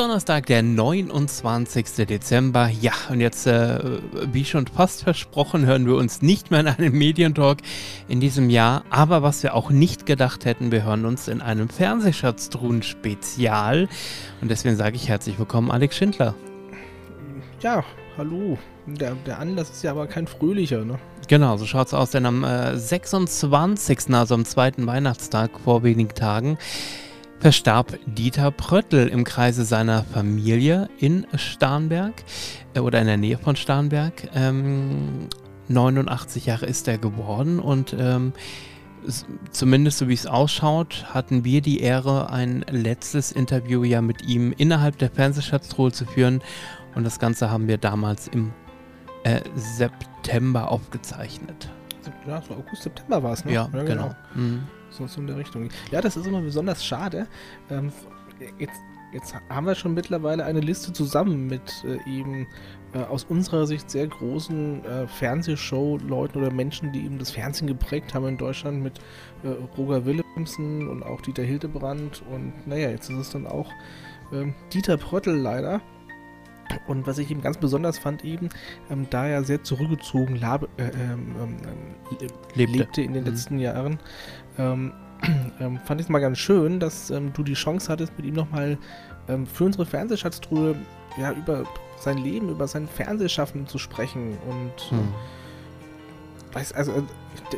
Donnerstag, der 29. Dezember. Ja, und jetzt, äh, wie schon fast versprochen, hören wir uns nicht mehr in einem Medientalk in diesem Jahr. Aber was wir auch nicht gedacht hätten, wir hören uns in einem Fernsehschatztruhen-Spezial. Und deswegen sage ich herzlich willkommen, Alex Schindler. Ja, hallo. Der, der Anlass ist ja aber kein fröhlicher, ne? Genau, so schaut es aus, denn am äh, 26., also am zweiten Weihnachtstag vor wenigen Tagen, verstarb Dieter Pröttl im Kreise seiner Familie in Starnberg äh, oder in der Nähe von Starnberg. Ähm, 89 Jahre ist er geworden und ähm, zumindest so wie es ausschaut, hatten wir die Ehre, ein letztes Interview ja mit ihm innerhalb der Fernsehschatztruhe zu führen und das Ganze haben wir damals im äh, September aufgezeichnet. Ja, August, September war es, ne? Ja, ja genau. genau. Mhm. So, so in der Richtung. Ja, das ist immer besonders schade. Ähm, jetzt, jetzt haben wir schon mittlerweile eine Liste zusammen mit äh, eben äh, aus unserer Sicht sehr großen äh, Fernsehshow-Leuten oder Menschen, die eben das Fernsehen geprägt haben in Deutschland mit äh, Roger Willemsen und auch Dieter Hildebrand. Und naja, jetzt ist es dann auch ähm, Dieter Pröttl leider. Und was ich eben ganz besonders fand, eben, ähm, da er sehr zurückgezogen lab, äh, ähm, ähm, lebte. lebte. in den mhm. letzten Jahren, ähm, ähm, fand ich es mal ganz schön, dass ähm, du die Chance hattest, mit ihm nochmal ähm, für unsere Fernsehschatztruhe ja, über sein Leben, über sein Fernsehschaffen zu sprechen. Und hm. weiß, also äh,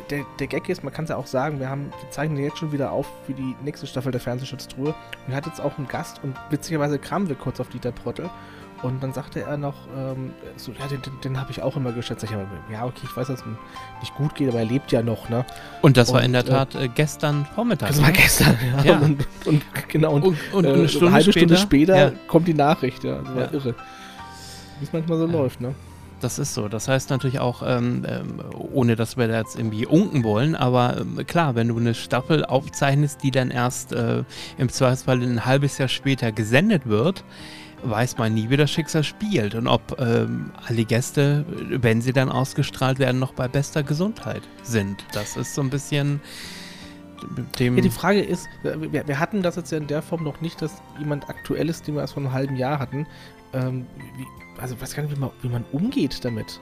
der, der Gag ist, man kann es ja auch sagen, wir haben, wir zeichnen jetzt schon wieder auf für die nächste Staffel der Fernsehschatztruhe. Und wir hatten jetzt auch einen Gast und witzigerweise kamen wir kurz auf Dieter Prottel. Und dann sagte er noch, ähm, so, ja, den, den, habe ich auch immer geschätzt. Ich habe, ja, okay, ich weiß, dass es nicht gut geht, aber er lebt ja noch, ne? Und das und, war in der Tat äh, gestern Vormittag. Das ne? war gestern, ja. ja. Und, und, genau, und, und, äh, eine, Stunde eine halbe Stunde später ja. kommt die Nachricht, ja. Das war ja. irre. Wie es manchmal so läuft, ne? Das ist so. Das heißt natürlich auch, ähm, ähm, ohne dass wir da jetzt irgendwie unken wollen, aber ähm, klar, wenn du eine Staffel aufzeichnest, die dann erst äh, im Zweifelsfall ein halbes Jahr später gesendet wird, weiß man nie, wie das Schicksal spielt und ob ähm, alle Gäste, wenn sie dann ausgestrahlt werden, noch bei bester Gesundheit sind. Das ist so ein bisschen dem. Ja, die Frage ist, wir, wir, hatten das jetzt ja in der Form noch nicht, dass jemand aktuelles, den wir erst vor einem halben Jahr hatten. Ähm, wie, also, weiß gar nicht, wie man, wie man umgeht damit.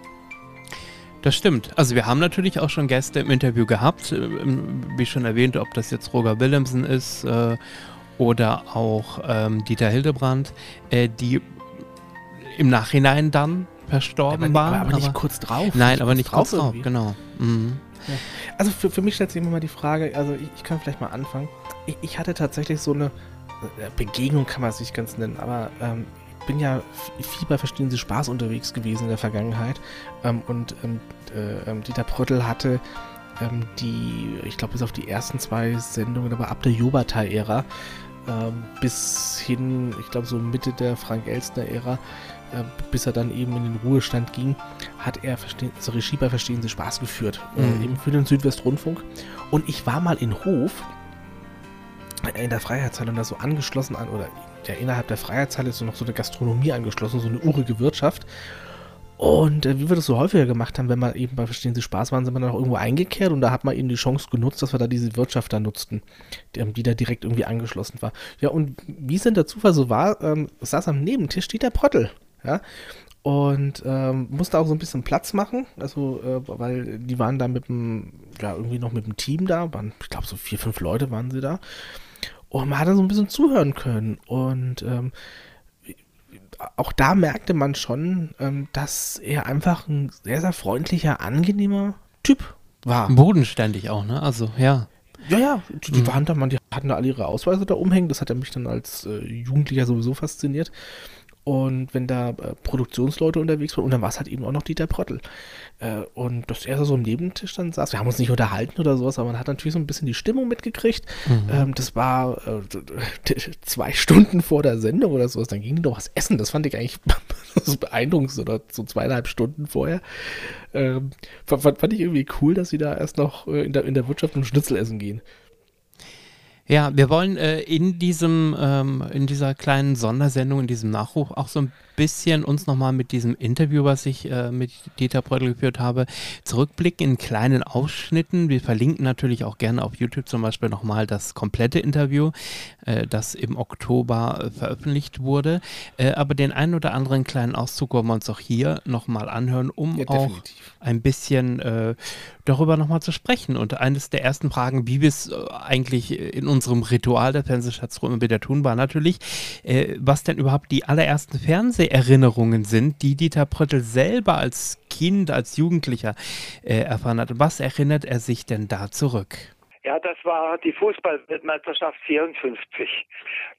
Das stimmt. Also wir haben natürlich auch schon Gäste im Interview gehabt, äh, wie schon erwähnt, ob das jetzt Roger Willemsen ist äh, oder auch ähm, Dieter Hildebrand, äh, die im Nachhinein dann verstorben aber, waren. Aber, aber, nicht kurz drauf. Nein, aber nicht kurz drauf, genau. Mhm. Ja. Also für, für mich stellt sich immer mal die Frage, also ich, ich kann vielleicht mal anfangen. Ich, ich, hatte tatsächlich so eine äh, Begegnung, kann man es nicht ganz nennen, aber ähm, ich bin ja viel bei Verstehen Sie Spaß unterwegs gewesen in der Vergangenheit ähm, und ähm, äh, ähm, Dieter Pröttl hatte ähm, die, ich glaube bis auf die ersten zwei Sendungen, aber ab der Jobatai-Ära ähm, bis hin, ich glaube so Mitte der Frank-Elstner-Ära, äh, bis er dann eben in den Ruhestand ging, hat er Verstehen, also Regie bei Verstehen Sie Spaß geführt, äh, mhm. äh, eben für den Südwestrundfunk. Und ich war mal in Hof, in der Freiheitshalle und da so angeschlossen an, oder ja, innerhalb der Freiheitshalle ist so noch so eine Gastronomie angeschlossen, so eine urige Wirtschaft. Und äh, wie wir das so häufiger gemacht haben, wenn wir eben bei Verstehen Sie Spaß waren, sind wir dann auch irgendwo eingekehrt und da hat man eben die Chance genutzt, dass wir da diese Wirtschaft da nutzten, die, die da direkt irgendwie angeschlossen war. Ja, und wie es denn der Zufall so war, ähm, saß am Nebentisch der Prottel, ja, und ähm, musste auch so ein bisschen Platz machen, also äh, weil die waren da mit dem, ja, irgendwie noch mit dem Team da, waren, ich glaube so vier, fünf Leute waren sie da. Und man hat dann so ein bisschen zuhören können und ähm, auch da merkte man schon, ähm, dass er einfach ein sehr, sehr freundlicher, angenehmer Typ war. Bodenständig auch, ne? Also, ja. Ja, ja, die, die mhm. waren da, man, die hatten da alle ihre Ausweise da umhängen. Das hat er mich dann als äh, Jugendlicher sowieso fasziniert. Und wenn da äh, Produktionsleute unterwegs waren, und dann war es halt eben auch noch Dieter Prottel. Äh, und dass er so am Nebentisch dann saß. Wir haben uns nicht unterhalten oder sowas, aber man hat natürlich so ein bisschen die Stimmung mitgekriegt. Mhm. Ähm, das war äh, zwei Stunden vor der Sendung oder sowas. Dann ging die doch was essen. Das fand ich eigentlich so beeindruckend, oder so zweieinhalb Stunden vorher. Ähm, fand, fand, ich irgendwie cool, dass sie da erst noch äh, in, der, in der Wirtschaft ein Schnitzel essen gehen. Ja, wir wollen äh, in diesem, ähm, in dieser kleinen Sondersendung, in diesem Nachruf auch so ein bisschen uns nochmal mit diesem Interview, was ich äh, mit Dieter Bröttl geführt habe, zurückblicken in kleinen Ausschnitten. Wir verlinken natürlich auch gerne auf YouTube zum Beispiel nochmal das komplette Interview, äh, das im Oktober äh, veröffentlicht wurde. Äh, aber den einen oder anderen kleinen Auszug wollen wir uns auch hier nochmal anhören, um ja, auch ein bisschen äh, darüber nochmal zu sprechen. Und eines der ersten Fragen, wie wir es äh, eigentlich in unserem Ritual der Fernsehschatztruhe immer wieder tun, war natürlich, äh, was denn überhaupt die allerersten Fernseherinnerungen sind, die Dieter Pröttl selber als Kind, als Jugendlicher äh, erfahren hat. Was erinnert er sich denn da zurück? Ja, das war die Fußballweltmeisterschaft 54.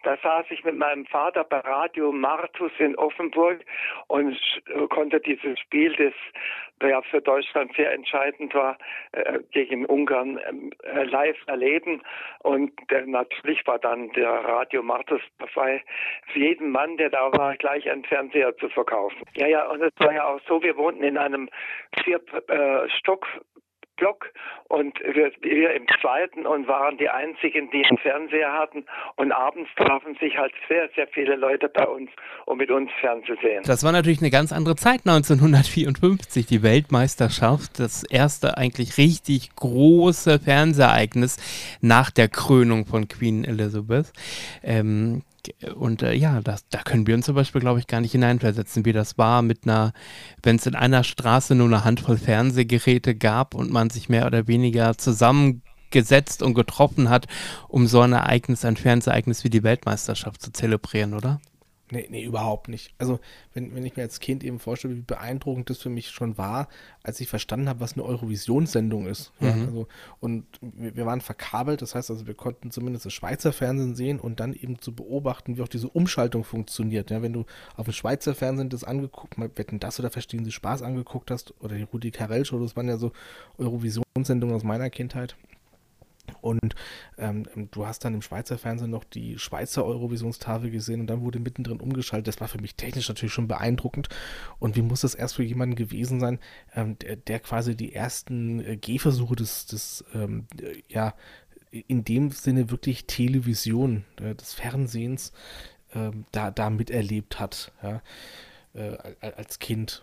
Da saß ich mit meinem Vater bei Radio Martus in Offenburg und konnte dieses Spiel, das ja für Deutschland sehr entscheidend war, äh, gegen Ungarn äh, live erleben. Und äh, natürlich war dann der Radio Martus dabei, für jeden Mann, der da war, gleich einen Fernseher zu verkaufen. Ja, ja, und es war ja auch so, wir wohnten in einem vier äh, Stock Block und wir, wir im zweiten und waren die einzigen, die einen Fernseher hatten. Und abends trafen sich halt sehr, sehr viele Leute bei uns, um mit uns fernzusehen. Das war natürlich eine ganz andere Zeit 1954, die Weltmeisterschaft, das erste eigentlich richtig große Fernsehereignis nach der Krönung von Queen Elizabeth. Ähm, und äh, ja, das, da können wir uns zum Beispiel, glaube ich, gar nicht hineinversetzen, wie das war mit einer, wenn es in einer Straße nur eine Handvoll Fernsehgeräte gab und man sich mehr oder weniger zusammengesetzt und getroffen hat, um so ein Ereignis, ein Fernsehereignis wie die Weltmeisterschaft zu zelebrieren, oder? Nee, nee, überhaupt nicht. Also, wenn, wenn ich mir als Kind eben vorstelle, wie beeindruckend das für mich schon war, als ich verstanden habe, was eine Eurovisionssendung ist. Mhm. Ja, also, und wir, wir, waren verkabelt, das heißt also, wir konnten zumindest das Schweizer Fernsehen sehen und dann eben zu beobachten, wie auch diese Umschaltung funktioniert. Ja, wenn du auf dem Schweizer Fernsehen das angeguckt, mal wetten das oder verstehen Sie Spaß angeguckt hast, oder die Rudi Carell Show, das waren ja so Eurovisionssendungen aus meiner Kindheit. Und ähm, du hast dann im Schweizer Fernsehen noch die Schweizer Eurovisionstafel gesehen und dann wurde mittendrin umgeschaltet. Das war für mich technisch natürlich schon beeindruckend. Und wie muss das erst für jemanden gewesen sein, ähm, der, der, quasi die ersten äh, Gehversuche des, des ähm, ja, in dem Sinne wirklich Television, äh, des Fernsehens, äh, da, da miterlebt hat, ja, äh, als Kind.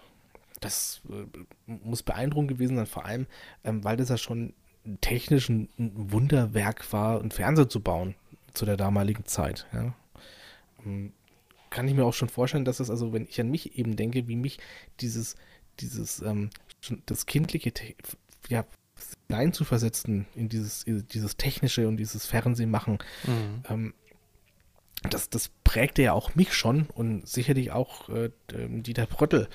Das äh, muss beeindruckend gewesen sein, vor allem, ähm, weil das ja schon technisch ein Wunderwerk war, einen Fernseher zu bauen zu der damaligen Zeit. Ja. Ähm, kann ich mir auch schon vorstellen, dass es also, wenn ich an mich eben denke, wie mich dieses, dieses, ähm, das kindliche, ja, hineinzuversetzen in dieses, dieses technische und dieses Fernsehmachen, mhm. ähm, das, das prägte ja auch mich schon und sicherlich auch äh, Dieter Pröttl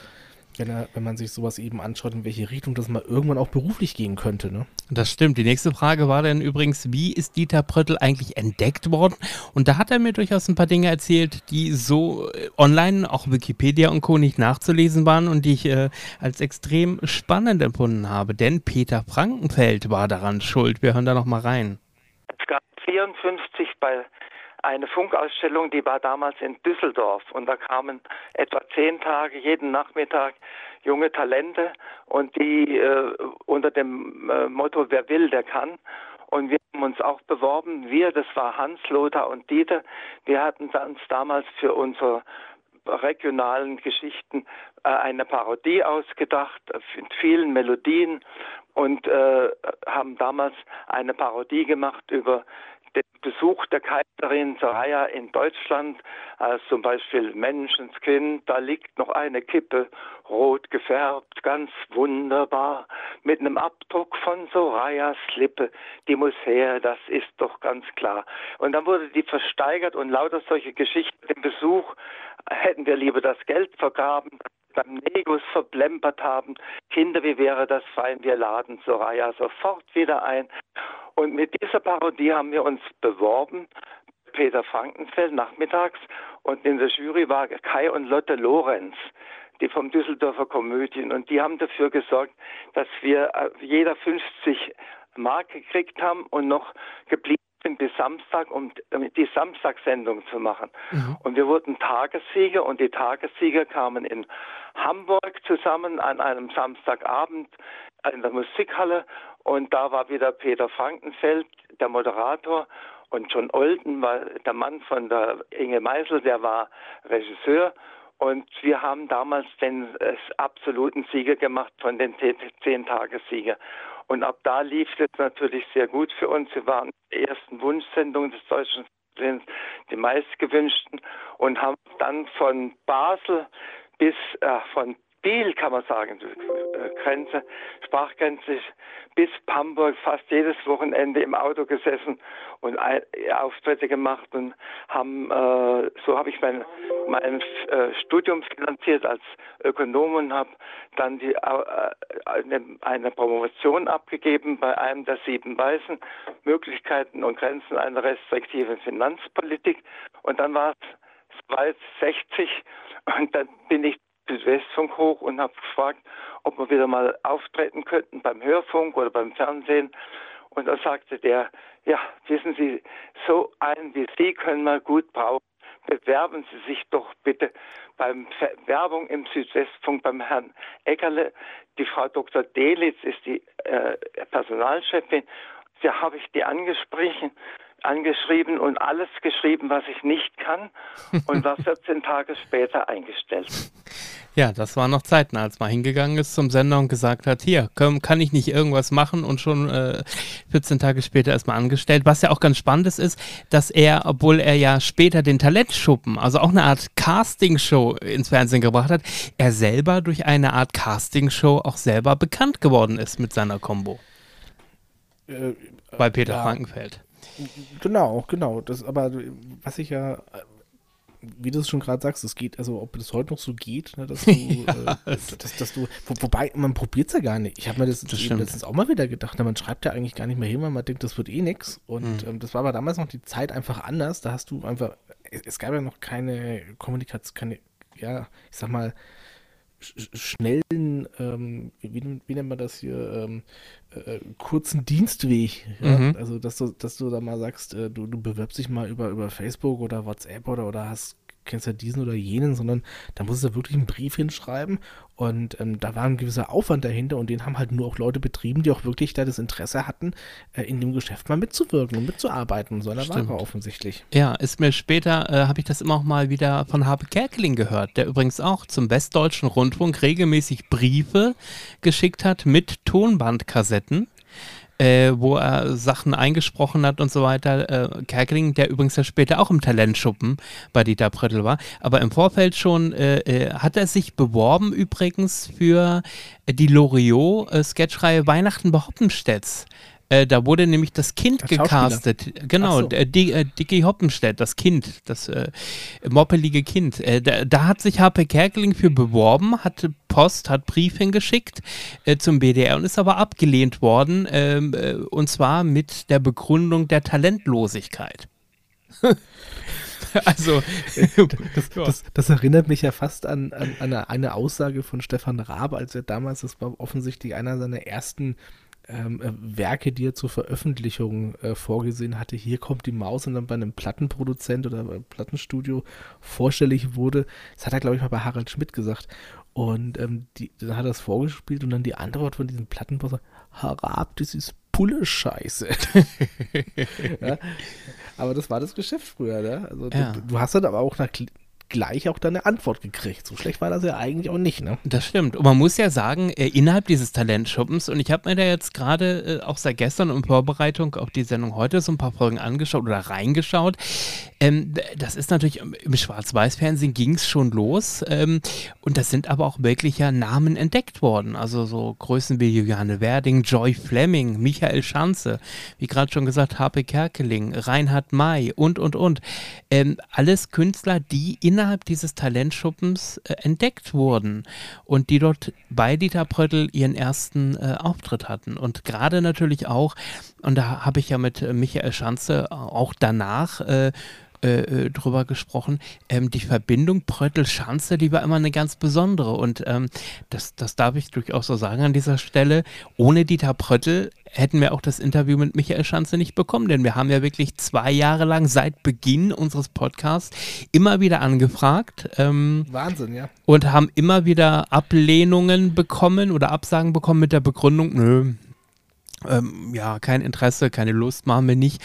wenn, er, wenn man sich sowas eben anschaut, in welche Richtung das mal irgendwann auch beruflich gehen könnte. Ne? Das stimmt. Die nächste Frage war dann übrigens, wie ist Dieter Pröttl eigentlich entdeckt worden? Und da hat er mir durchaus ein paar Dinge erzählt, die so äh, online, auch Wikipedia und Co. nicht nachzulesen waren und die ich äh, als extrem spannend empfunden habe. Denn Peter Frankenfeld war daran schuld. Wir hören da noch mal rein. Es gab 54 bei eine Funkausstellung, die war damals in Düsseldorf und da kamen etwa zehn Tage jeden Nachmittag junge Talente und die äh, unter dem äh, Motto Wer will, der kann. Und wir haben uns auch beworben. Wir, das war Hans, Lothar und Dieter. Wir hatten uns damals für unsere regionalen Geschichten äh, eine Parodie ausgedacht mit vielen Melodien und äh, haben damals eine Parodie gemacht über den Besuch der Kaiserin Saraya in Deutschland, als zum Beispiel Menschenskind, da liegt noch eine Kippe, rot gefärbt, ganz wunderbar, mit einem Abdruck von Sorayas Lippe, die muss her, das ist doch ganz klar. Und dann wurde die versteigert und lauter solche Geschichten, den Besuch hätten wir lieber das Geld vergraben, beim Negus verblempert haben. Kinder, wie wäre das fein, wir laden Soraya sofort wieder ein. Und mit dieser Parodie haben wir uns beworben. Peter Frankenfeld nachmittags und in der Jury war Kai und Lotte Lorenz, die vom Düsseldorfer Komödien und die haben dafür gesorgt, dass wir äh, jeder 50 Mark gekriegt haben und noch geblieben sind bis Samstag, um die Samstagssendung zu machen. Mhm. Und wir wurden Tagessieger und die Tagessieger kamen in Hamburg zusammen an einem Samstagabend in der Musikhalle und da war wieder Peter Frankenfeld, der Moderator Und John Olden war der Mann von der Inge Meisel, der war Regisseur. Und wir haben damals den äh, absoluten Sieger gemacht von den Zehn-Tage-Sieger. Und ab da lief es natürlich sehr gut für uns. Wir waren die ersten Wunschsendungen des deutschen sind die meistgewünschten und haben dann von Basel bis äh, von Biel, kann man sagen, äh, Grenze, Sprachgrenze bis Hamburg fast jedes Wochenende im Auto gesessen und Auftritte gemacht und haben, äh, so habe ich mein, mein äh, Studium finanziert als Ökonom und habe dann die, äh, eine, eine Promotion abgegeben bei einem der sieben Weißen, Möglichkeiten und Grenzen einer restriktiven Finanzpolitik. Und dann war es 60 und dann bin ich Südwestfunk hoch und habe gefragt, ob wir wieder mal auftreten könnten beim Hörfunk oder beim Fernsehen. Und da sagte der, ja, wissen Sie, so einen wie Sie können wir gut brauchen. Bewerben Sie sich doch bitte beim Werbung im Südwestfunk beim Herrn Eckerle. Die Frau Dr. Delitz ist die äh, Personalchefin. Da habe ich die angesprochen, angeschrieben und alles geschrieben, was ich nicht kann und war 14 Tage später eingestellt. Ja, das waren noch Zeiten, als man hingegangen ist zum Sender und gesagt hat, hier, kann, kann ich nicht irgendwas machen und schon äh, 14 Tage später erstmal angestellt. Was ja auch ganz spannend ist, dass er, obwohl er ja später den Talentschuppen, also auch eine Art Castingshow ins Fernsehen gebracht hat, er selber durch eine Art Castingshow auch selber bekannt geworden ist mit seiner Combo. Äh, Bei Peter ja. Frankenfeld. Genau, genau. Das, aber was ich ja wie du es schon gerade sagst, es geht, also ob das heute noch so geht, ne, dass du, ja, äh, dass, dass, du, wo, wobei, man probiert es ja gar nicht. Ich habe mir das, das letztens auch mal wieder gedacht, ne, man schreibt ja eigentlich gar nicht mehr hin, weil man denkt, das wird eh nix. Und mhm. ähm, das war aber damals noch die Zeit einfach anders. Da hast du einfach, es, es gab ja noch keine Kommunikation, keine, ja, ich sag mal, schnellen, ähm, wie, wie, nennt man das hier, ähm, äh, kurzen Dienstweg. Ja? Mhm. Also, dass du, dass du da mal sagst, äh, du, du bewirbst dich mal über, über Facebook oder WhatsApp oder, oder hast kennst ja diesen oder jenen, sondern da muss es ja wirklich einen Brief hinschreiben und ähm, da war ein gewisser Aufwand dahinter und den haben halt nur auch Leute betrieben, die auch wirklich da das Interesse hatten, äh, in dem Geschäft mal mitzuwirken und mitzuarbeiten, so einer Ware offensichtlich. Ja, ist mir später, äh, habe ich das immer auch mal wieder von Habe Kerkeling gehört, der übrigens auch zum Westdeutschen Rundfunk regelmäßig Briefe geschickt hat mit Tonbandkassetten äh, wo er Sachen eingesprochen hat und so weiter. Äh, Kerkeling, der übrigens ja später auch im Talentschuppen bei Dieter Pröttl war, aber im Vorfeld schon äh, äh hat er sich beworben übrigens für die Loriot-Sketchreihe Weihnachten bei Hoppenstedts. Äh, da wurde nämlich das Kind Als gecastet. Genau, so. äh, Dicky Hoppenstedt, das Kind, das äh, moppelige Kind. Äh, da, da, hat sich HP Kerkeling für beworben, hat Post, hat Brief hingeschickt äh, zum BDR und ist aber abgelehnt worden. Ähm, äh, und zwar mit der Begründung der Talentlosigkeit. also, das, das, das, erinnert mich ja fast an, an, an eine, eine, Aussage von Stefan Raab, als er damals, das war offensichtlich einer seiner ersten ähm, äh, Werke, die er zur Veröffentlichung äh, vorgesehen hatte. Hier kommt die Maus und dann bei einem Plattenproduzent oder Plattenstudio vorstellig wurde. Das hat er, glaube ich, mal bei Harald Schmidt gesagt. Und ähm, die, dann hat er es vorgespielt und dann die Antwort von diesem Plattenboss, Harab, das ist Pulle-Scheiße. ja? Aber das war das Geschäft früher, ne? Also ja. du, du, hast dann aber auch nach gleich auch dann eine Antwort gekriegt. So schlecht war das ja eigentlich auch nicht, ne? Das stimmt. Und man muss ja sagen, äh, innerhalb dieses Talentschuppens, und ich habe mir da jetzt gerade äh, auch seit gestern in Vorbereitung auf die Sendung heute so ein paar Folgen angeschaut oder reingeschaut. Ähm, das ist natürlich im Schwarz-Weiß-Fernsehen ging es schon los. Ähm, und das sind aber auch wirklich ja Namen entdeckt worden. Also so Größen wie Juliane Werding, Joy Fleming, Michael Schanze, wie gerade schon gesagt, Harpe Kerkeling, Reinhard May und, und, und. Ähm, alles Künstler, die innerhalb innerhalb dieses Talentschuppens äh, entdeckt wurden und die dort bei Dieter Pröttl ihren ersten äh, Auftritt hatten. Und gerade natürlich auch, und da habe ich ja mit äh, Michael Schanze auch danach äh, äh, drüber gesprochen. Ähm, die Verbindung Pröttl-Schanze, die war immer eine ganz besondere. Und ähm, das, das darf ich durchaus so sagen an dieser Stelle. Ohne Dieter Pröttl hätten wir auch das Interview mit Michael Schanze nicht bekommen, denn wir haben ja wirklich zwei Jahre lang seit Beginn unseres Podcasts immer wieder angefragt. Ähm, Wahnsinn, ja. Und haben immer wieder Ablehnungen bekommen oder Absagen bekommen mit der Begründung, nö, ähm, ja, kein Interesse, keine Lust, machen wir nicht.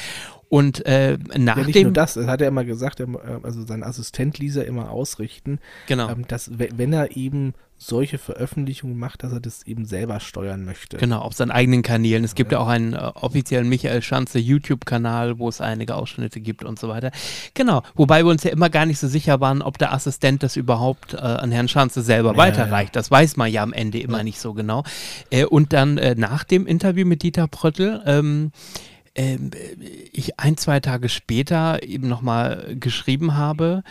Und äh, nach ja, nicht dem. nur das, das hat er immer gesagt, äh, also sein Assistent ließ er immer ausrichten, Genau. ähm, dass we- wenn er eben solche Veröffentlichungen macht, dass er das eben selber steuern möchte. Genau, auf seinen eigenen Kanälen. Es gibt ja, auch einen äh, offiziellen Michael Schanze YouTube-Kanal, wo es einige Ausschnitte gibt und so weiter. Genau, wobei wir uns ja immer gar nicht so sicher waren, ob der Assistent das überhaupt äh, an Herrn Schanze selber Ja, weiterreicht. Das weiß man ja am Ende immer nicht so genau. Äh, und dann äh, nach dem Interview mit Dieter Pröttl, ähm, ähm, ich ein, zwei Tage später eben nochmal geschrieben habe,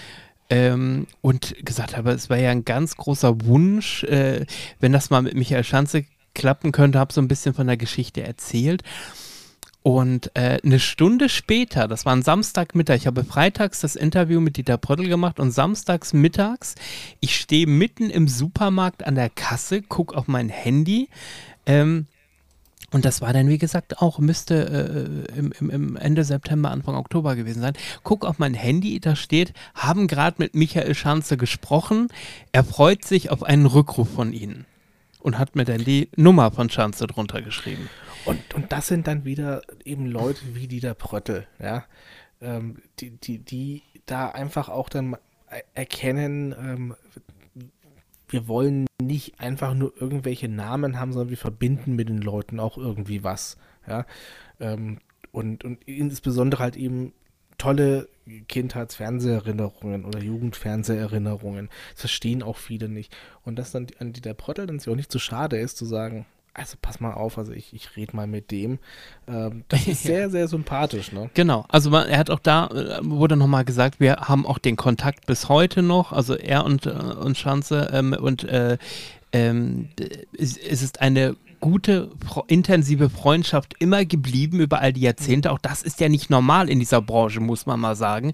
ähm, und gesagt habe, es wäre ja ein ganz großer Wunsch, äh, wenn das mal mit Michael Schanze klappen könnte, habe so ein bisschen von der Geschichte erzählt. Und äh, eine Stunde später, das war ein Samstagmittag, ich habe freitags das Interview mit Dieter Pröttl gemacht und samstags mittags, ich stehe mitten im Supermarkt an der Kasse, gucke auf mein Handy, ähm, und das war dann, wie gesagt, auch, müsste äh, im, im, im Ende September, Anfang Oktober gewesen sein. Guck auf mein Handy, da steht, haben gerade mit Michael Schanze gesprochen. Er freut sich auf einen Rückruf von Ihnen. Und hat mir dann die Nummer von Schanze drunter geschrieben. Und, und das sind dann wieder eben Leute wie Dieter Pröttl, ja, ähm, die, die, die da einfach auch dann er- erkennen, ähm, wir wollen nicht einfach nur irgendwelche Namen haben, sondern wir verbinden mit den Leuten auch irgendwie was, ja, ähm, und, und insbesondere halt eben tolle Kindheitsfernseherinnerungen oder Jugendfernseherinnerungen. Das verstehen auch viele nicht. Und dass dann an Dieter Pröttl dann sich auch nicht zu schade ist, zu sagen, also pass mal auf, also ich, ich rede mal mit dem. Ähm, das ist sehr, sehr sympathisch, ne? Genau, also man, er hat auch da, äh, wurde nochmal gesagt, wir haben auch den Kontakt bis heute noch, also er und, äh, und Schanze ähm, und äh, ähm, es, es ist eine gute, intensive Freundschaft immer geblieben über all die Jahrzehnte. Auch das ist ja nicht normal in dieser Branche, muss man mal sagen.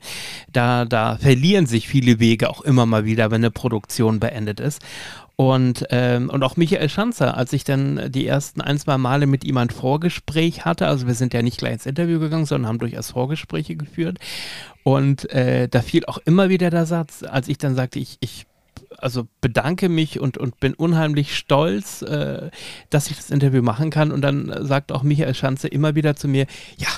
Da, da verlieren sich viele Wege auch immer mal wieder, wenn eine Produktion beendet ist. Und, ähm, und auch Michael Schanzer, als ich dann die ersten ein, zwei Male mit ihm ein Vorgespräch hatte, also wir sind ja nicht gleich ins Interview gegangen, sondern haben durchaus Vorgespräche geführt. Und äh, da fiel auch immer wieder der Satz, als ich dann sagte, ich, ich also bedanke mich und, und bin unheimlich stolz, äh, dass ich das Interview machen kann. Und dann sagt auch Michael Schanze immer wieder zu mir, ja,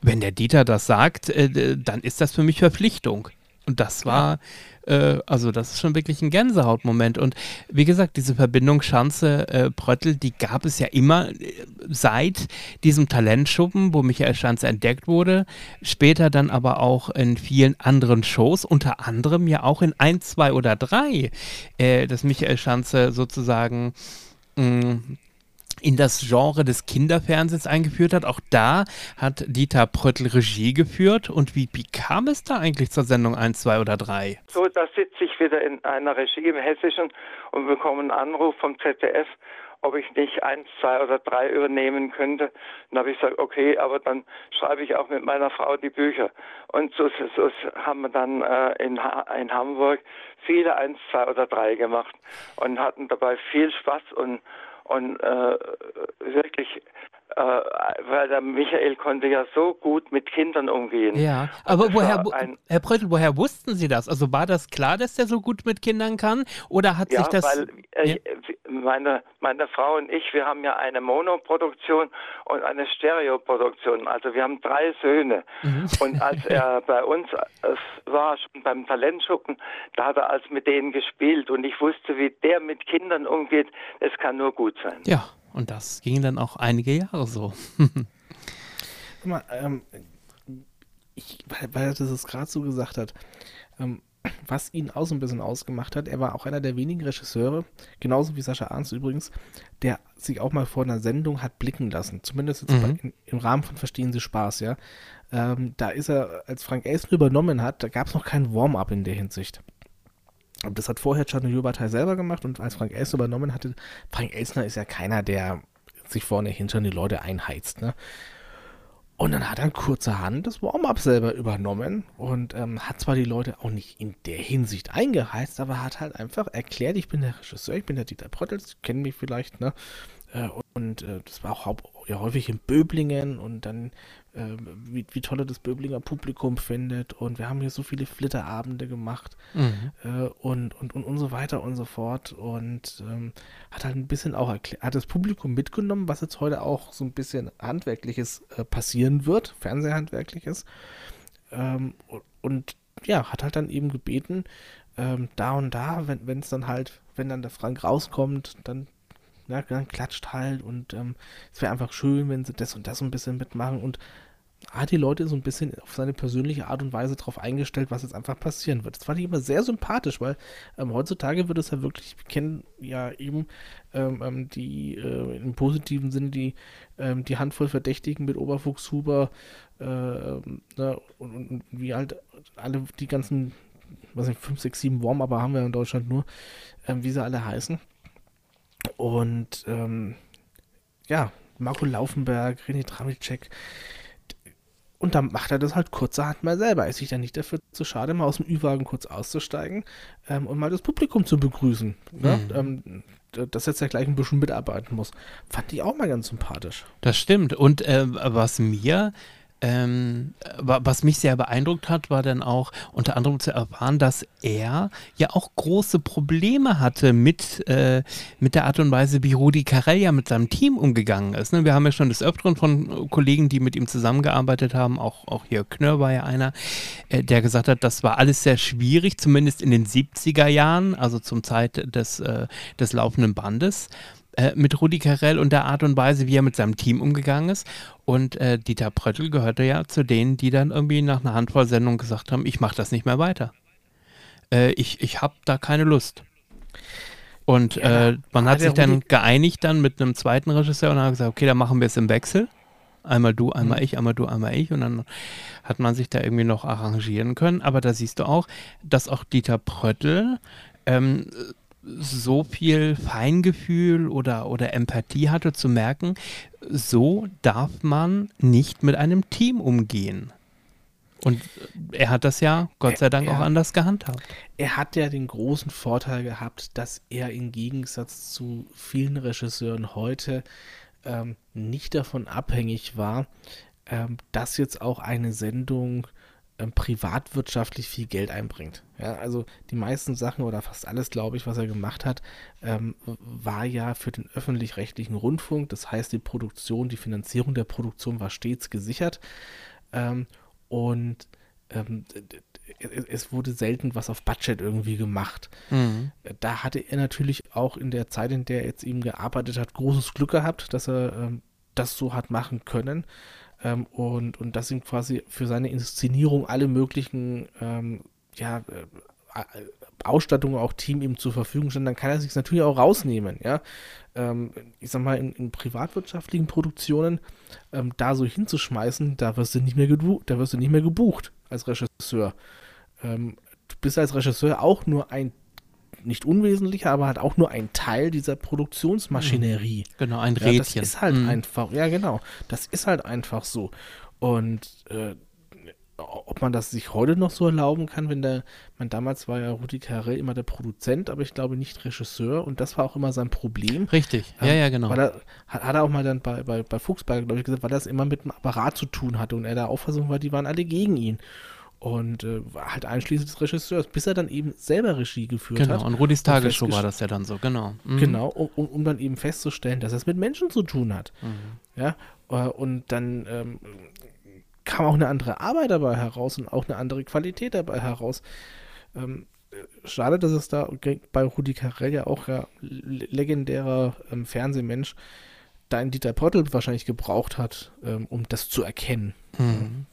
wenn der Dieter das sagt, äh, dann ist das für mich Verpflichtung. Und das war, äh, also das ist schon wirklich ein Gänsehautmoment. Und wie gesagt, diese Verbindung Schanze, äh, die gab es ja immer äh, seit diesem Talentschuppen, wo Michael Schanze entdeckt wurde. Später dann aber auch in vielen anderen Shows, unter anderem ja auch in ein, zwei oder drei, äh, dass Michael Schanze sozusagen mh, in das Genre des Kinderfernsehens eingeführt hat. Auch da hat Dieter Pröttl Regie geführt. Und wie, wie kam es da eigentlich zur Sendung 1, 2 oder 3? So, da sitze ich wieder in einer Regie im Hessischen und bekomme einen Anruf vom ZDF, ob ich nicht eins, zwei oder drei übernehmen könnte. Dann habe ich gesagt, okay, aber dann schreibe ich auch mit meiner Frau die Bücher. Und so, so, haben wir dann äh, in, ha in Hamburg viele eins, zwei oder drei gemacht und hatten dabei viel Spaß und und äh, wirklich, weil der Michael konnte ja so gut mit Kindern umgehen. Ja, aber woher, Herr Pröttl, woher wussten Sie das? Also war das klar, dass der so gut mit Kindern kann? Oder hat Ja, sich das... weil äh, Ja. meine, meine Frau und ich, wir haben ja eine Monoproduktion und eine Stereoproduktion. Also wir haben drei Söhne. Mhm. Und als er bei uns es war, schon beim Talentschuppen, da hat er als mit denen gespielt. Und ich wusste, wie der mit Kindern umgeht, das kann nur gut sein. Ja, und das ging dann auch einige Jahre so. Guck mal, ähm, ich, weil, weil er das gerade so gesagt hat, ähm, was ihn auch so ein bisschen ausgemacht hat, er war auch einer der wenigen Regisseure, genauso wie Sascha Arnst übrigens, der sich auch mal vor einer Sendung hat blicken lassen. Zumindest jetzt Mhm. bei, in, im Rahmen von Verstehen Sie Spaß, ja. Ähm, da ist er, als Frank Elsen übernommen hat, da gab es noch kein Warm-up in der Hinsicht. Und das hat vorher Czarnobyl Bataille selber gemacht und als Frank Elsner übernommen hatte, Frank Elsner ist ja keiner, der sich vorne hinter die Leute einheizt, ne? Und dann hat er kurzerhand das Warm-up selber übernommen und ähm, hat zwar die Leute auch nicht in der Hinsicht eingeheizt, aber hat halt einfach erklärt, ich bin der Regisseur, ich bin der Dieter Pröttl, Sie kennen mich vielleicht, ne? Äh, und äh, das war auch ja, häufig in Böblingen und dann wie, wie toll er das Böblinger Publikum findet. Und wir haben hier so viele Flitterabende gemacht mhm. äh, und, und, und, und so weiter und so fort. Und ähm, hat halt ein bisschen auch erklärt, hat das Publikum mitgenommen, was jetzt heute auch so ein bisschen handwerkliches äh, passieren wird, Fernsehhandwerkliches. Ähm, und, und ja, hat halt dann eben gebeten, ähm, da und da, wenn es dann halt, wenn dann der Frank rauskommt, dann, ja, dann klatscht halt und ähm, es wäre einfach schön, wenn sie das und das ein bisschen mitmachen und hat die Leute so ein bisschen auf seine persönliche Art und Weise darauf eingestellt, was jetzt einfach passieren wird. Das fand ich immer sehr sympathisch, weil ähm, heutzutage wird es ja wirklich, wir kennen ja eben ähm, ähm die äh, im positiven Sinne die, ähm, die Handvoll Verdächtigen mit Oberfuchshuber äh, ne, und, und, wie halt alle die ganzen was nicht, 5, 6, 7 Warm, aber haben wir in Deutschland nur, ähm, wie sie alle heißen. Und ähm, ja, Marco Laufenberg, René Tramicek. Und dann macht er das halt kurzerhand mal selber. Ist sich dann nicht dafür zu schade, mal aus dem Ü-Wagen kurz auszusteigen ähm, und mal das Publikum zu begrüßen. Ne? Mhm. Ähm, dass jetzt ja gleich ein bisschen mitarbeiten muss. Fand ich auch mal ganz sympathisch. Das stimmt. Und äh, was mir ähm, was mich sehr beeindruckt hat, war dann auch unter anderem zu erfahren, dass er ja auch große Probleme hatte mit, äh, mit der Art und Weise, wie Rudi Carell ja mit seinem Team umgegangen ist. Ne? Wir haben ja schon des Öfteren von Kollegen, die mit ihm zusammengearbeitet haben, auch, auch hier Knör war ja einer, äh, der gesagt hat, das war alles sehr schwierig, zumindest in den 70er Jahren, also zum Zeit des, äh, des laufenden Bandes äh, mit Rudi Carell und der Art und Weise, wie er mit seinem Team umgegangen ist. Und äh, Dieter Pröttl gehörte ja zu denen, die dann irgendwie nach einer Handvoll Sendungen gesagt haben, ich mache das nicht mehr weiter. Äh, ich ich habe da keine Lust. Und ja, äh, man hat sich dann geeinigt dann mit einem zweiten Regisseur und hat gesagt, okay, dann machen wir es im Wechsel. Einmal du, einmal mhm. ich, einmal du, einmal ich. Und dann hat man sich da irgendwie noch arrangieren können. Aber da siehst du auch, dass auch Dieter Pröttl ähm, so viel Feingefühl oder, oder Empathie hatte, zu merken, so darf man nicht mit einem Team umgehen. Und er hat das ja, Gott sei Dank, er, auch anders gehandhabt. Er hat ja den großen Vorteil gehabt, dass er im Gegensatz zu vielen Regisseuren heute ähm, nicht davon abhängig war, ähm, dass jetzt auch eine Sendung ähm, privatwirtschaftlich viel Geld einbringt. Ja, also die meisten Sachen oder fast alles, glaube ich, was er gemacht hat, ähm, war ja für den öffentlich-rechtlichen Rundfunk. Das heißt, die Produktion, die Finanzierung der Produktion war stets gesichert. Ähm, und ähm, es wurde selten was auf Budget irgendwie gemacht. Mhm. Da hatte er natürlich auch in der Zeit, in der er jetzt eben gearbeitet hat, großes Glück gehabt, dass er ähm, das so hat machen können. Ähm, und, und das sind quasi für seine Inszenierung alle möglichen ähm, ja, äh, Ausstattungen, auch Team ihm zur Verfügung stellen, dann kann er sich natürlich auch rausnehmen, ja. Ähm, ich sag mal, in, in privatwirtschaftlichen Produktionen ähm, da so hinzuschmeißen, da wirst du nicht mehr gebucht, da wirst du nicht mehr gebucht als Regisseur. Ähm, du bist als Regisseur auch nur ein nicht unwesentlicher, aber halt auch nur ein Teil dieser Produktionsmaschinerie. Mhm. Genau, ein Rädchen. Ja, das ist halt mhm. einfach, ja genau, das ist halt einfach so. Und äh, ob man das sich heute noch so erlauben kann, wenn der, man damals war ja Rudi Carrell immer der Produzent, aber ich glaube nicht Regisseur und das war auch immer sein Problem. Richtig, ähm, ja, ja, genau. Er, hat, hat, er auch mal dann bei, bei, bei Fuchsberger, glaube ich, gesagt, weil das immer mit dem Apparat zu tun hatte und er der Auffassung war, die waren alle gegen ihn und äh, halt einschließlich des Regisseurs, bis er dann eben selber Regie geführt genau, hat. Genau, und Rudis Tagesshow war das ja dann so, genau. Mhm. Genau, um, um, dann eben festzustellen, dass es mit Menschen zu tun hat. Mhm. Ja, äh, und dann ähm, kam auch eine andere Arbeit dabei heraus und auch eine andere Qualität dabei heraus. Ähm, schade, dass es da bei Rudi Carell ja auch ja legendärer ähm, Fernsehmensch da einen Dieter Pottel wahrscheinlich gebraucht hat, ähm, um das zu erkennen. Mhm.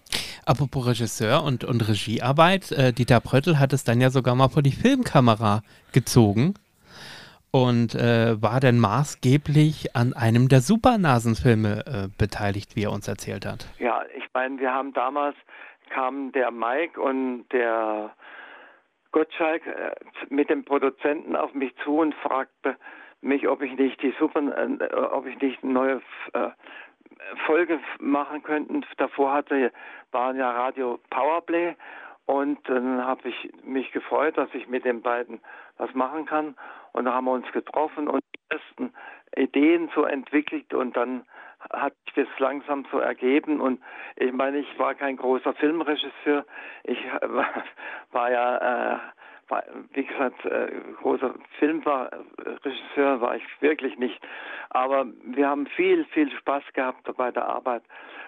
Apropos Regisseur und, und Regiearbeit, äh, Dieter Pröttl hat es dann ja sogar mal vor die Filmkamera gezogen und äh, war dann maßgeblich an einem der Supernasenfilme äh, beteiligt, wie er uns erzählt hat. Ja, ich meine, wir haben damals kamen der Mike und der Gottschalk äh, mit dem Produzenten auf mich zu und fragte mich, ob ich nicht die Super, äh, ob ich nicht eine neue äh, Folge machen könnten. Davor hatte, waren ja Radio Powerplay und dann habe ich mich gefreut, dass ich mit den beiden was machen kann. Und da haben wir uns getroffen und die ersten Ideen so entwickelt und dann hat sich das langsam so ergeben und ich meine, ich war kein großer Filmregisseur, ich war, ja, äh, wie gesagt, äh, großer Filmregisseur war ich wirklich nicht, aber wir haben viel, viel Spaß gehabt bei der Arbeit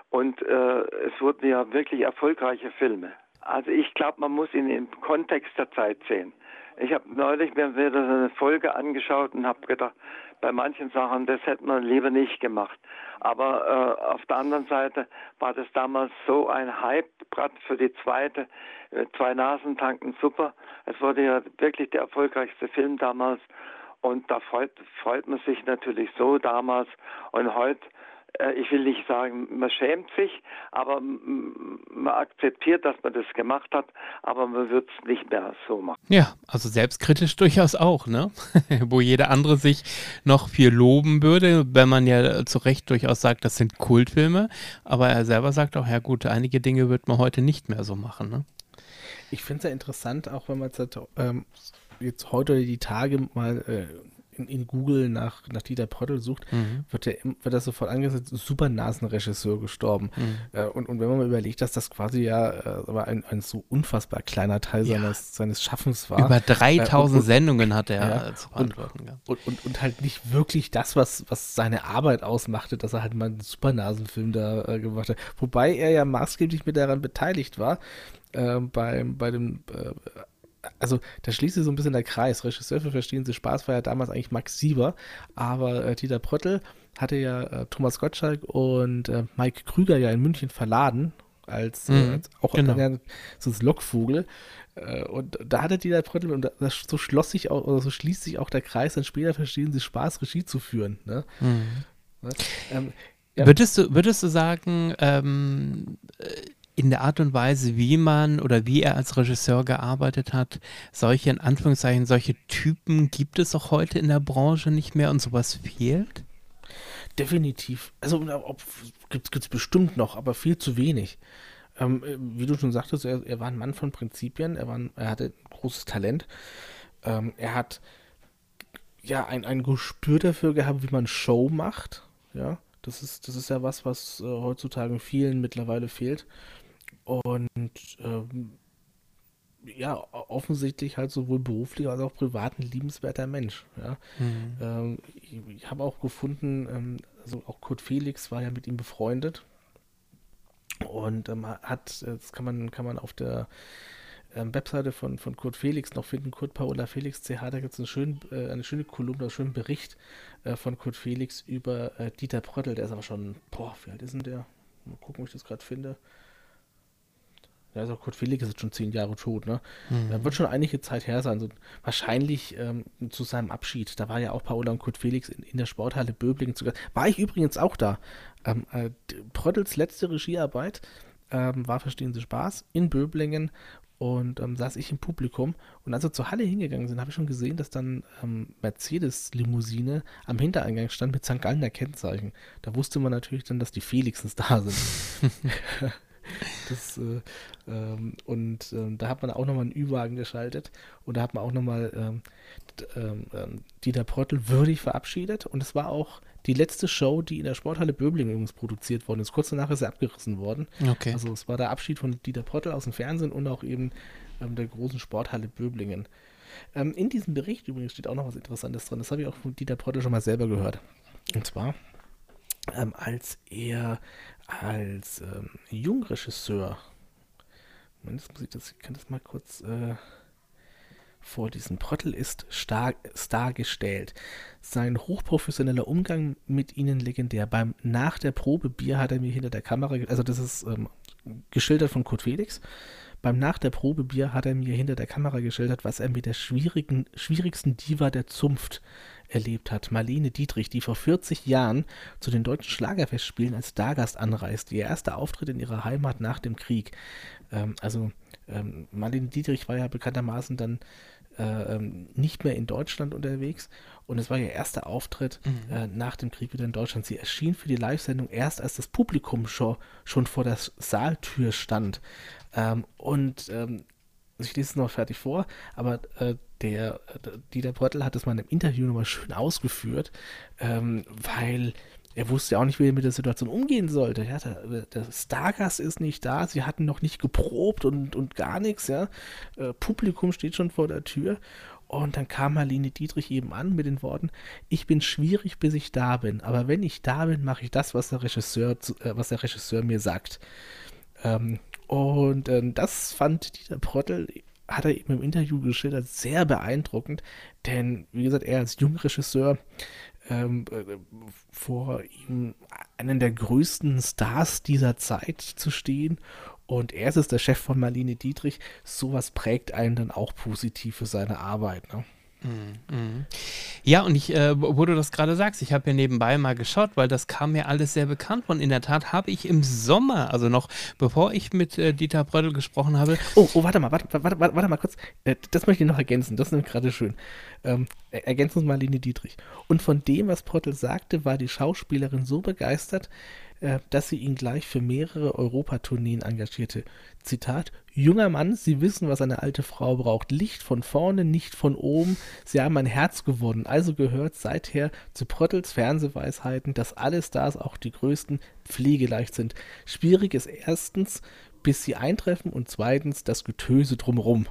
und äh, es wurden ja wirklich erfolgreiche Filme. Also ich glaube, man muss ihn im Kontext der Zeit sehen. Ich habe neulich mir wieder eine Folge angeschaut und habe gedacht, bei manchen Sachen, das hätte man lieber nicht gemacht. Aber äh, auf der anderen Seite war das damals so ein Hype, gerade für die zweite, äh, zwei Nasen tanken super. Es wurde ja wirklich der erfolgreichste Film damals. Und da freut, freut man sich natürlich so damals. Und heute ich will nicht sagen, man schämt sich, aber man akzeptiert, dass man das gemacht hat, aber man wird es nicht mehr so machen. Ja, also selbstkritisch durchaus auch, ne? Wo jeder andere sich noch viel loben würde, wenn man ja zu Recht durchaus sagt, das sind Kultfilme, aber er selber sagt auch, ja gut, einige Dinge wird man heute nicht mehr so machen, ne? Ich finde es ja interessant, auch wenn man jetzt, ähm, jetzt heute die Tage mal äh, in, in, Google nach, nach Dieter Pröttl sucht, mhm. wird, der, wird das sofort angesetzt, super Nasenregisseur gestorben. Mhm. Äh, und, und wenn man mal überlegt, dass das quasi ja äh, ein, ein so unfassbar kleiner Teil ja. seines, seines Schaffens war. Über 3000 äh, und, Sendungen hat er ja, zu beantworten. Und, und, und, halt nicht wirklich das, was, was seine Arbeit ausmachte, dass er halt mal einen super Nasenfilm da äh, gemacht hat. Wobei er ja maßgeblich mit daran beteiligt war, äh, beim, bei dem äh, also da schließt sich so ein bisschen der Kreis. Regisseur für Verstehen Sie Spaß war ja damals eigentlich Max Sieber, aber äh, Dieter Pröttl hatte ja äh, Thomas Gottschalk und äh, Mike Krüger ja in München verladen, als, äh, mhm, als auch genau. ein, so ein Lockvogel. Äh, und da hatte Dieter Pröttl, und das, so schloss sich auch, oder so schließt sich auch der Kreis, dann später Verstehen Sie Spaß, Regie zu führen. Ne? Mhm. Ne? Ähm, ja. würdest, du, würdest du sagen, ähm, äh, in der Art und Weise, wie man oder wie er als Regisseur gearbeitet hat, solche in Anführungszeichen, solche Typen gibt es auch heute in der Branche nicht mehr und sowas fehlt? Definitiv. Also gibt es bestimmt noch, aber viel zu wenig. Ähm, wie du schon sagtest, er, er, war ein Mann von Prinzipien, er, ein, er hatte ein großes Talent. Ähm, er hat ja ein, ein Gespür dafür gehabt, wie man Show macht. Ja, das ist, das ist ja was, was äh, heutzutage vielen mittlerweile fehlt. Und ähm, ja, offensichtlich halt sowohl beruflich als auch privat ein liebenswerter Mensch. Ja. Mhm. Ähm, ich, ich habe auch gefunden, ähm, also auch Kurt Felix war ja mit ihm befreundet. Und ähm, hat, das kann man, kann man auf der ähm, Webseite von, von Kurt Felix noch finden, Kurt Paola Felix CH, da gibt es eine, schön, äh, eine schöne Kolumne, einen schönen Bericht äh, von Kurt Felix über äh, Dieter Pröttl, der ist aber schon, boah, wie alt ist denn der? Mal gucken, ob ich das gerade finde. Ja, also Kurt Felix ist jetzt schon zehn Jahre tot, ne? Mhm. Da wird schon einige Zeit her sein. So, wahrscheinlich ähm, zu seinem Abschied. Da war ja auch Paola und Kurt Felix in, in der Sporthalle Böblingen zu Gast. War ich übrigens auch da. Ähm, äh, Pröttels letzte Regiearbeit ähm, war Verstehen Sie Spaß in Böblingen und ähm, saß ich im Publikum. Und als wir zur Halle hingegangen sind, habe ich schon gesehen, dass dann ähm, Mercedes-Limousine am Hintereingang stand mit St. Gallener Kennzeichen. Da wusste man natürlich dann, dass die Felixens da sind. Das, äh, ähm, und ähm, da hat man auch nochmal einen Ü-Wagen geschaltet und da hat man auch nochmal ähm, ähm, ähm, Dieter Pröttl würdig verabschiedet und es war auch die letzte Show, die in der Sporthalle Böblingen übrigens produziert worden ist. Kurz danach ist er abgerissen worden. Okay. Also es war der Abschied von Dieter Pröttl aus dem Fernsehen und auch eben ähm, der großen Sporthalle Böblingen. Ähm, in diesem Bericht übrigens steht auch noch was Interessantes drin. Das habe ich auch von Dieter Pröttl schon mal selber gehört. Und zwar, ähm, als er als ähm, Jungregisseur, Moment, muss ich, das, ich kann das mal kurz äh, vorlesen. Pröttl ist star, star gestellt. Sein hochprofessioneller Umgang mit ihnen legendär. Beim Nach der Probe Bier hat er mir hinter der Kamera, also das ist ähm, geschildert von Kurt Felix. Beim Nach der Probe Bier hat er mir hinter der Kamera geschildert, was er mit der schwierigen, schwierigsten Diva der Zunft erlebt hat. Marlene Dietrich, die vor 40 Jahren zu den deutschen Schlagerfestspielen als Stargast anreist. Ihr erster Auftritt in ihrer Heimat nach dem Krieg. Ähm, also ähm, Marlene Dietrich war ja bekanntermaßen dann äh, ähm, nicht mehr in Deutschland unterwegs und es war ihr erster Auftritt mhm. äh, nach dem Krieg wieder in Deutschland. Sie erschien für die Live-Sendung erst, als das Publikum schon, schon vor der Saaltür stand. Ähm, und ähm, ich lese es noch fertig vor, aber äh, der Dieter Bröttl hat es mal in einem Interview nochmal schön ausgeführt, ähm, weil er wusste ja auch nicht, wie er mit der Situation umgehen sollte. Ja, der, der Stargast ist nicht da, sie hatten noch nicht geprobt und, und gar nichts, ja. Äh, Publikum steht schon vor der Tür. Und dann kam Marlene Dietrich eben an mit den Worten, ich bin schwierig, bis ich da bin, aber wenn ich da bin, mache ich das, was der Regisseur, äh, was der Regisseur mir sagt. Ähm, und äh, das fand Dieter Prottel, hat er eben im Interview geschildert, sehr beeindruckend, denn wie gesagt, er als Jungregisseur ähm, äh, vor ihm einen der größten Stars dieser Zeit zu stehen. Und er ist der Chef von Marlene Dietrich. Sowas prägt einen dann auch positiv für seine Arbeit. Ne? Mhm. Ja, und ich, äh, wo du das gerade sagst, ich habe ja nebenbei mal geschaut, weil das kam mir alles sehr bekannt von. In der Tat habe ich im Sommer, also noch bevor ich mit äh, Dieter Brödel gesprochen habe. Oh, oh, warte mal, warte, warte, warte, warte mal kurz. Äh, das möchte ich noch ergänzen. Das ist nämlich gerade schön. Ähm, ergänzen uns Marlene Dietrich. Und von dem, was Brödel sagte, war die Schauspielerin so begeistert, äh, dass sie ihn gleich für mehrere Europatourneen engagierte. Zitat: Junger Mann, Sie wissen, was eine alte Frau braucht. Licht von vorne, nicht von oben. Sie haben mein Herz gewonnen. Also gehört seither zu Prottels Fernsehweisheiten, dass alle Stars, auch die größten, pflegeleicht sind. Schwierig ist erstens, bis sie eintreffen und zweitens das Getöse drumherum.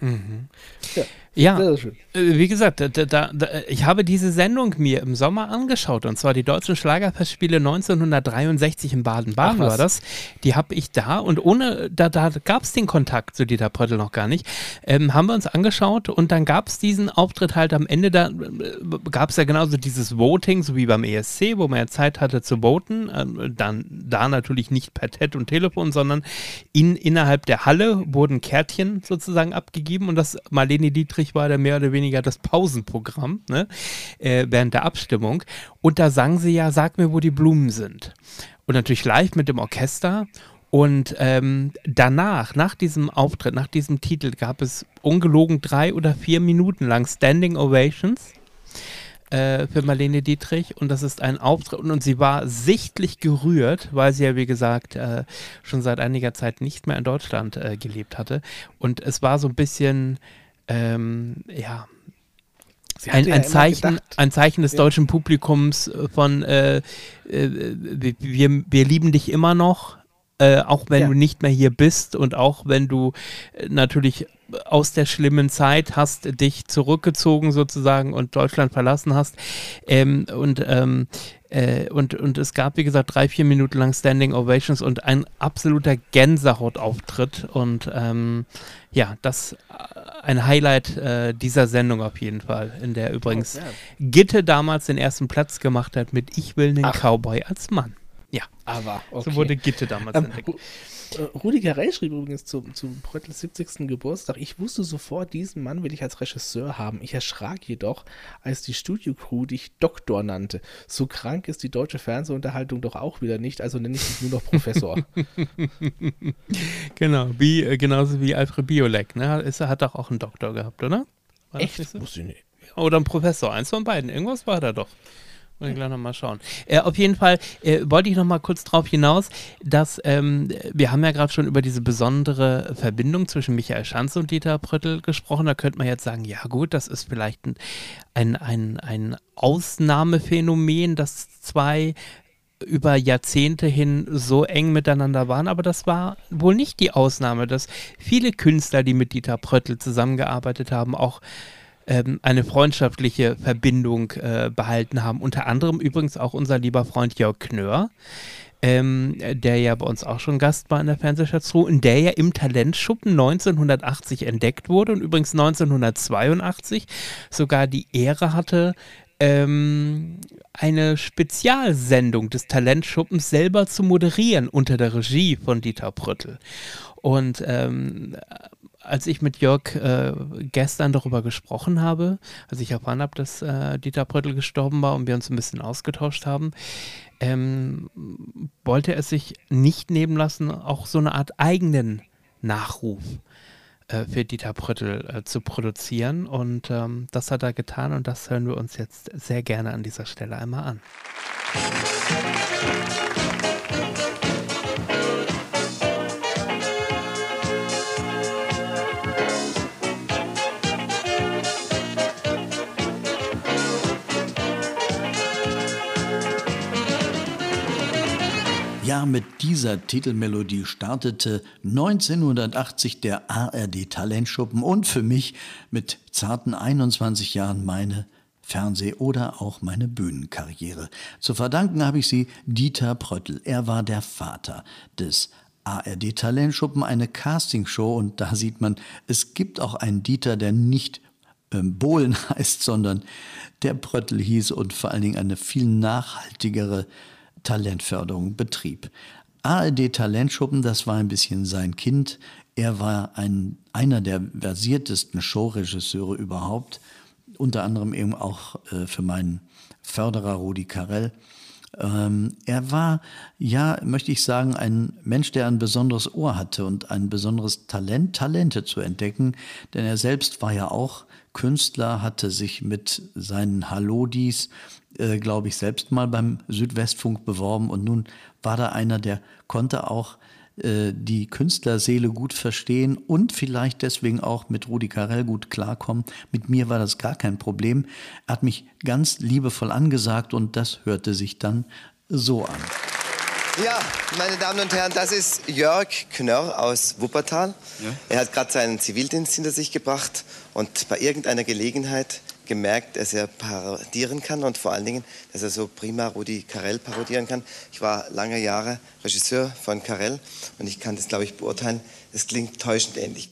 Mhm. Ja. Ja, äh, wie gesagt, da, da, da, ich habe diese Sendung mir im Sommer angeschaut und zwar die Deutschen Schlagerfestspiele 1963 in Baden-Baden war das. Die habe ich da und ohne, da, da gab es den Kontakt zu Dieter Pröttl noch gar nicht. Ähm, haben wir uns angeschaut und dann gab es diesen Auftritt halt am Ende, da äh, gab es ja genauso dieses Voting, so wie beim ESC, wo man ja Zeit hatte zu voten. Ähm, dann da natürlich nicht per TED und Telefon, sondern in, innerhalb der Halle wurden Kärtchen sozusagen abgegeben und das Marlene Dietrich Uhr war da mehr oder weniger das Pausenprogramm ne? äh, während der Abstimmung. Und da sang sie ja, sag mir, wo die Blumen sind. Und natürlich live mit dem Orchester. Und ähm, danach, nach diesem Auftritt, nach diesem Titel, gab es ungelogen drei oder vier Minuten lang Standing Ovations äh, für Marlene Dietrich. Und das ist ein Auftritt. Und, und, sie war sichtlich gerührt, weil sie ja, wie gesagt, äh, schon seit einiger Zeit nicht mehr in Deutschland äh, gelebt hatte. Und es war so ein bisschen ähm, ja, ein, ja ein, Zeichen, ein Zeichen des ja. deutschen Publikums von äh, äh, wir, wir lieben dich immer noch, äh, auch wenn ja. du nicht mehr hier bist und auch wenn du äh, natürlich aus der schlimmen Zeit hast dich zurückgezogen sozusagen und Deutschland verlassen hast. Ähm, und, ähm, äh, und, und es gab, wie gesagt, drei, vier Minuten lang Standing Ovations und ein absoluter Gänsehautauftritt. Und ähm, ja, das äh, ein Highlight äh, dieser Sendung auf jeden Fall, in der übrigens oh, Gitte damals den ersten Platz gemacht hat mit Ich will einen Ach. Cowboy als Mann. Ja, aber okay. so wurde Gitte damals ähm, entdeckt. Äh, Rudi Carell schrieb übrigens zum, zum Bröttels 70. Geburtstag, ich wusste sofort, diesen Mann will ich als Regisseur haben. Ich erschrak jedoch, als die Studio-Crew dich Doktor nannte. So krank ist die deutsche Fernsehunterhaltung doch auch wieder nicht, also nenne ich dich nur noch Professor. genau, wie, äh, genauso wie Alfred Biolek, ne? Ist, er hat doch auch einen Doktor gehabt, oder? War Echt? Das nicht. Oder ein Professor, eins von beiden. Irgendwas war da doch. Muss ich gleich nochmal schauen. Äh, auf jeden Fall äh, wollte ich nochmal kurz darauf hinaus, dass ähm, wir haben ja gerade schon über diese besondere Verbindung zwischen Michael Schanze und Dieter Pröttl gesprochen. Da könnte man jetzt sagen, ja gut, das ist vielleicht ein, ein, ein, Ausnahmephänomen, dass zwei über Jahrzehnte hin so eng miteinander waren, aber das war wohl nicht die Ausnahme, dass viele Künstler, die mit Dieter Pröttl zusammengearbeitet haben, auch ähm, eine freundschaftliche Verbindung äh, behalten haben. Unter anderem übrigens auch unser lieber Freund Jörg Knör. Ähm, der ja bei uns auch schon Gast war in der Fernsehstation, in der ja im Talentschuppen 1980 entdeckt wurde und übrigens 1982 sogar die Ehre hatte, ähm, eine Spezialsendung des Talentschuppens selber zu moderieren unter der Regie von Dieter Prüttel. Und ähm, als ich mit Jörg äh, gestern darüber gesprochen habe, als ich erfahren habe, dass äh, Dieter Bröttl gestorben war und wir uns ein bisschen ausgetauscht haben, ähm, wollte er sich nicht nehmen lassen, auch so eine Art eigenen Nachruf äh, für Dieter Bröttl äh, zu produzieren. Und ähm, das hat er getan und das hören wir uns jetzt sehr gerne an dieser Stelle einmal an. Musik Ja, mit dieser Titelmelodie startete 1980 der ARD Talentschuppen und für mich mit zarten 21 Jahren meine Fernseh- oder auch meine Bühnenkarriere. Zu verdanken habe ich sie Dieter Pröttl. Er war der Vater des ARD Talentschuppen, eine Castingshow und da sieht man, es gibt auch einen Dieter, der nicht ähm, Bohlen heißt, sondern der Pröttl hieß und vor allen Dingen eine viel nachhaltigere Talentförderung betrieb. ARD Talentschuppen, das war ein bisschen sein Kind. Er war ein, einer der versiertesten Showregisseure überhaupt, unter anderem eben auch äh, für meinen Förderer Rudi Carell. Ähm, er war, ja, möchte ich sagen, ein Mensch, der ein besonderes Ohr hatte und ein besonderes Talent, Talente zu entdecken, denn er selbst war ja auch Künstler, hatte sich mit seinen Hallodis, äh, glaube ich, selbst mal beim Südwestfunk beworben und nun war da einer, der konnte auch äh, die Künstlerseele gut verstehen und vielleicht deswegen auch mit Rudi Carell gut klarkommen. Mit mir war das gar kein Problem. Er hat mich ganz liebevoll angesagt und das hörte sich dann so an. Ja, meine Damen und Herren, das ist Jörg Knörr aus Wuppertal. Ja. Er hat gerade seinen Zivildienst hinter sich gebracht und bei irgendeiner Gelegenheit gemerkt, dass er parodieren kann und vor allen Dingen, dass er so prima Rudi Carell parodieren kann. Ich war lange Jahre Regisseur von Carell und ich kann das, glaube ich, beurteilen. Es klingt täuschend ähnlich.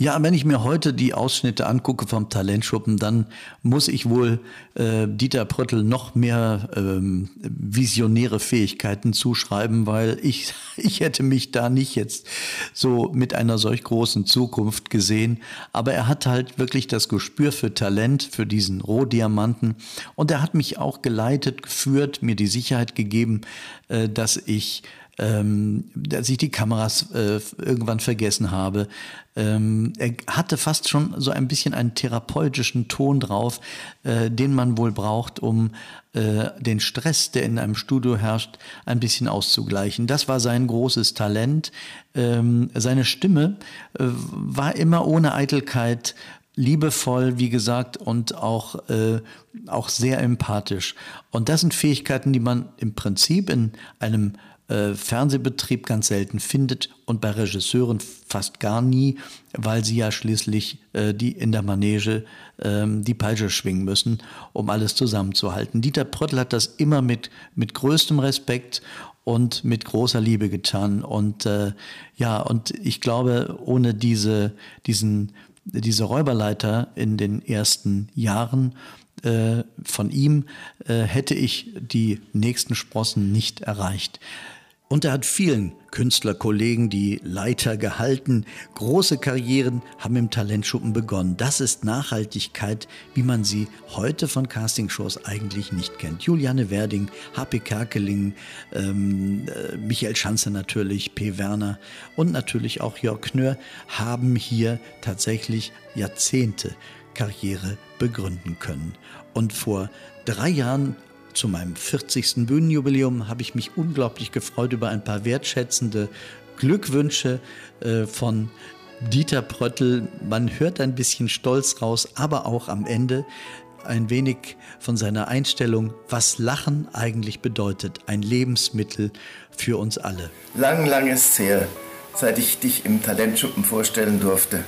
Ja, wenn ich mir heute die Ausschnitte angucke vom Talentschuppen, dann muss ich wohl äh, Dieter Pröttl noch mehr ähm, visionäre Fähigkeiten zuschreiben, weil ich, ich hätte mich da nicht jetzt so mit einer solch großen Zukunft gesehen. Aber er hat halt wirklich das Gespür für Talent, für diesen Rohdiamanten. Und er hat mich auch geleitet, geführt, mir die Sicherheit gegeben, äh, dass ich ähm, dass ich die Kameras äh, irgendwann vergessen habe. Ähm, er hatte fast schon so ein bisschen einen therapeutischen Ton drauf, äh, den man wohl braucht, um äh, den Stress, der in einem Studio herrscht, ein bisschen auszugleichen. Das war sein großes Talent. Ähm, seine Stimme äh, war immer ohne Eitelkeit liebevoll, wie gesagt, und auch, äh, auch sehr empathisch. Und das sind Fähigkeiten, die man im Prinzip in einem äh, Fernsehbetrieb ganz selten findet und bei Regisseuren fast gar nie, weil sie ja schließlich äh, die in der Manege ähm, die Peitsche schwingen müssen, um alles zusammenzuhalten. Dieter Pröttl hat das immer mit, mit größtem Respekt und mit großer Liebe getan. Und äh, ja, und ich glaube, ohne diese, diesen, diese Räuberleiter in den ersten Jahren äh, von ihm äh, hätte ich die nächsten Sprossen nicht erreicht. Und er hat vielen Künstlerkollegen die Leiter gehalten. Große Karrieren haben im Talentschuppen begonnen. Das ist Nachhaltigkeit, wie man sie heute von Castingshows eigentlich nicht kennt. Juliane Werding, H.P. Kerkeling, ähm, äh, Michael Schanze natürlich, P. Werner und natürlich auch Jörg Knör haben hier tatsächlich Jahrzehnte Karriere begründen können. Und vor drei Jahren zu meinem 40. Bühnenjubiläum habe ich mich unglaublich gefreut über ein paar wertschätzende Glückwünsche äh, von Dieter Pröttl. Man hört ein bisschen Stolz raus, aber auch am Ende ein wenig von seiner Einstellung, was Lachen eigentlich bedeutet. Ein Lebensmittel für uns alle. Lang, lang ist her, seit ich dich im Talentschuppen vorstellen durfte.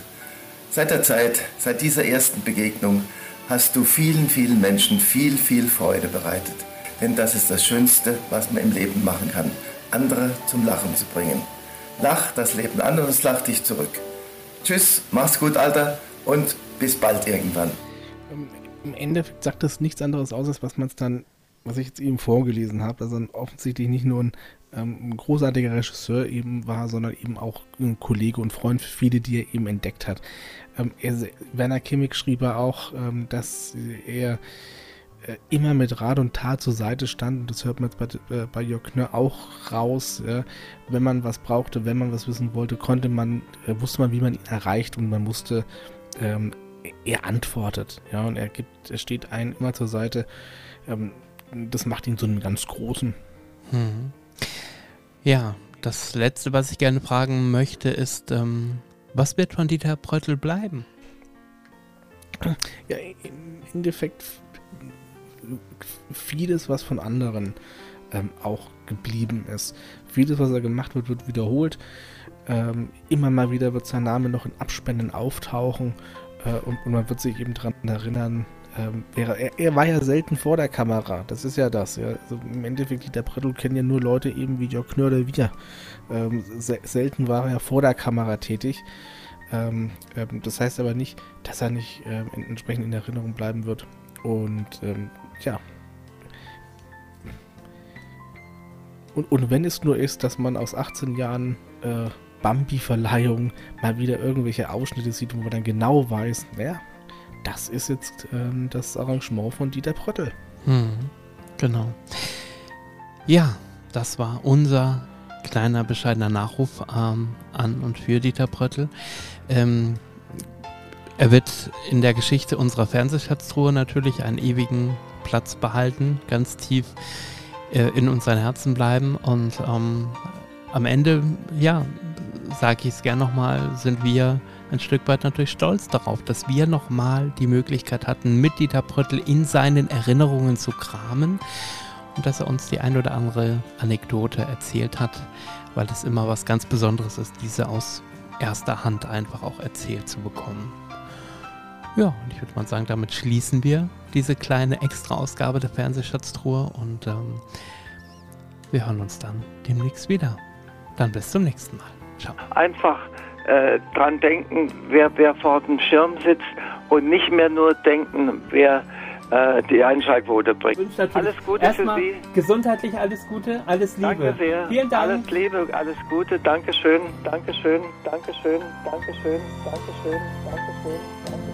Seit der Zeit, seit dieser ersten Begegnung, hast du vielen, vielen Menschen viel, viel Freude bereitet. Denn das ist das Schönste, was man im Leben machen kann, andere zum Lachen zu bringen. Lach das Leben an und es lacht dich zurück. Tschüss, mach's gut, Alter, und bis bald irgendwann. Ähm, Im Endeffekt sagt das nichts anderes aus, als was man es dann, was ich jetzt eben vorgelesen habe, er offensichtlich nicht nur ein, ähm, ein großartiger Regisseur eben war, sondern eben auch ein Kollege und Freund für viele, die er eben entdeckt hat. Ähm, er, Werner Kimmig schrieb er auch, ähm, dass er äh, immer mit Rat und Tat zur Seite stand. Und das hört man jetzt bei, äh, bei Jörg Knör auch raus. Ja. Wenn man was brauchte, wenn man was wissen wollte, konnte man, äh, wusste man, wie man ihn erreicht und man wusste, ähm, er antwortet. Ja, und er gibt, er steht einem immer zur Seite. Ähm, das macht ihn so einen ganz großen. Hm. Ja, das letzte, was ich gerne fragen möchte, ist, ähm, was wird von Dieter Pröttl bleiben? Ja, im Endeffekt vieles, was von anderen ähm, auch geblieben ist. Vieles, was er gemacht wird, wird wiederholt. Ähm, immer mal wieder wird sein Name noch in Abspännen auftauchen äh, und, und, man wird sich eben daran erinnern, ähm, er, er, war ja selten vor der Kamera, das ist ja das. Ja. Also Im Endeffekt, Dieter Brettel kennen ja nur Leute eben wie Jörg Knör wir. Ähm, se selten war er vor der Kamera tätig. Ähm, ähm, das heißt aber nicht, dass er nicht ähm, entsprechend in Erinnerung bleiben wird. Und ja. Und, und wenn es nur ist, dass man aus 18 Jahren äh, Bambi-Verleihung mal wieder irgendwelche Ausschnitte sieht, wo man dann genau weiß, naja, das ist jetzt ähm, das Arrangement von Dieter Pröttl. Hm, genau. Ja, das war unser kleiner bescheidener Nachruf ähm, an und für Dieter Pröttl. Ähm, er wird in der Geschichte unserer Fernsehschatztruhe natürlich einen ewigen Platz behalten, ganz tief äh, in unserem Herzen bleiben und ähm, am Ende, ja, sage ich es gern nochmal, sind wir ein Stück weit natürlich stolz darauf, dass wir nochmal die Möglichkeit hatten, mit Dieter Brüttel in seinen Erinnerungen zu kramen und dass er uns die ein oder andere Anekdote erzählt hat, weil es immer was ganz Besonderes ist, diese aus erster Hand einfach auch erzählt zu bekommen. Ja, und ich würde mal sagen, damit schließen wir diese kleine Extra-Ausgabe der Fernsehschatztruhe und ähm, wir hören uns dann demnächst wieder. Dann bis zum nächsten Mal. Ciao. Einfach äh, dran denken, wer, wer vor dem Schirm sitzt und nicht mehr nur denken, wer äh, die Einschaltquote bringt. Alles Gute für Sie. Gesundheitlich alles Gute, alles Liebe. Danke sehr. Vielen Dank. Alles Liebe, alles Gute. Dankeschön, Dankeschön, Dankeschön, Dankeschön, Dankeschön, Dankeschön, Dankeschön. Dankeschön.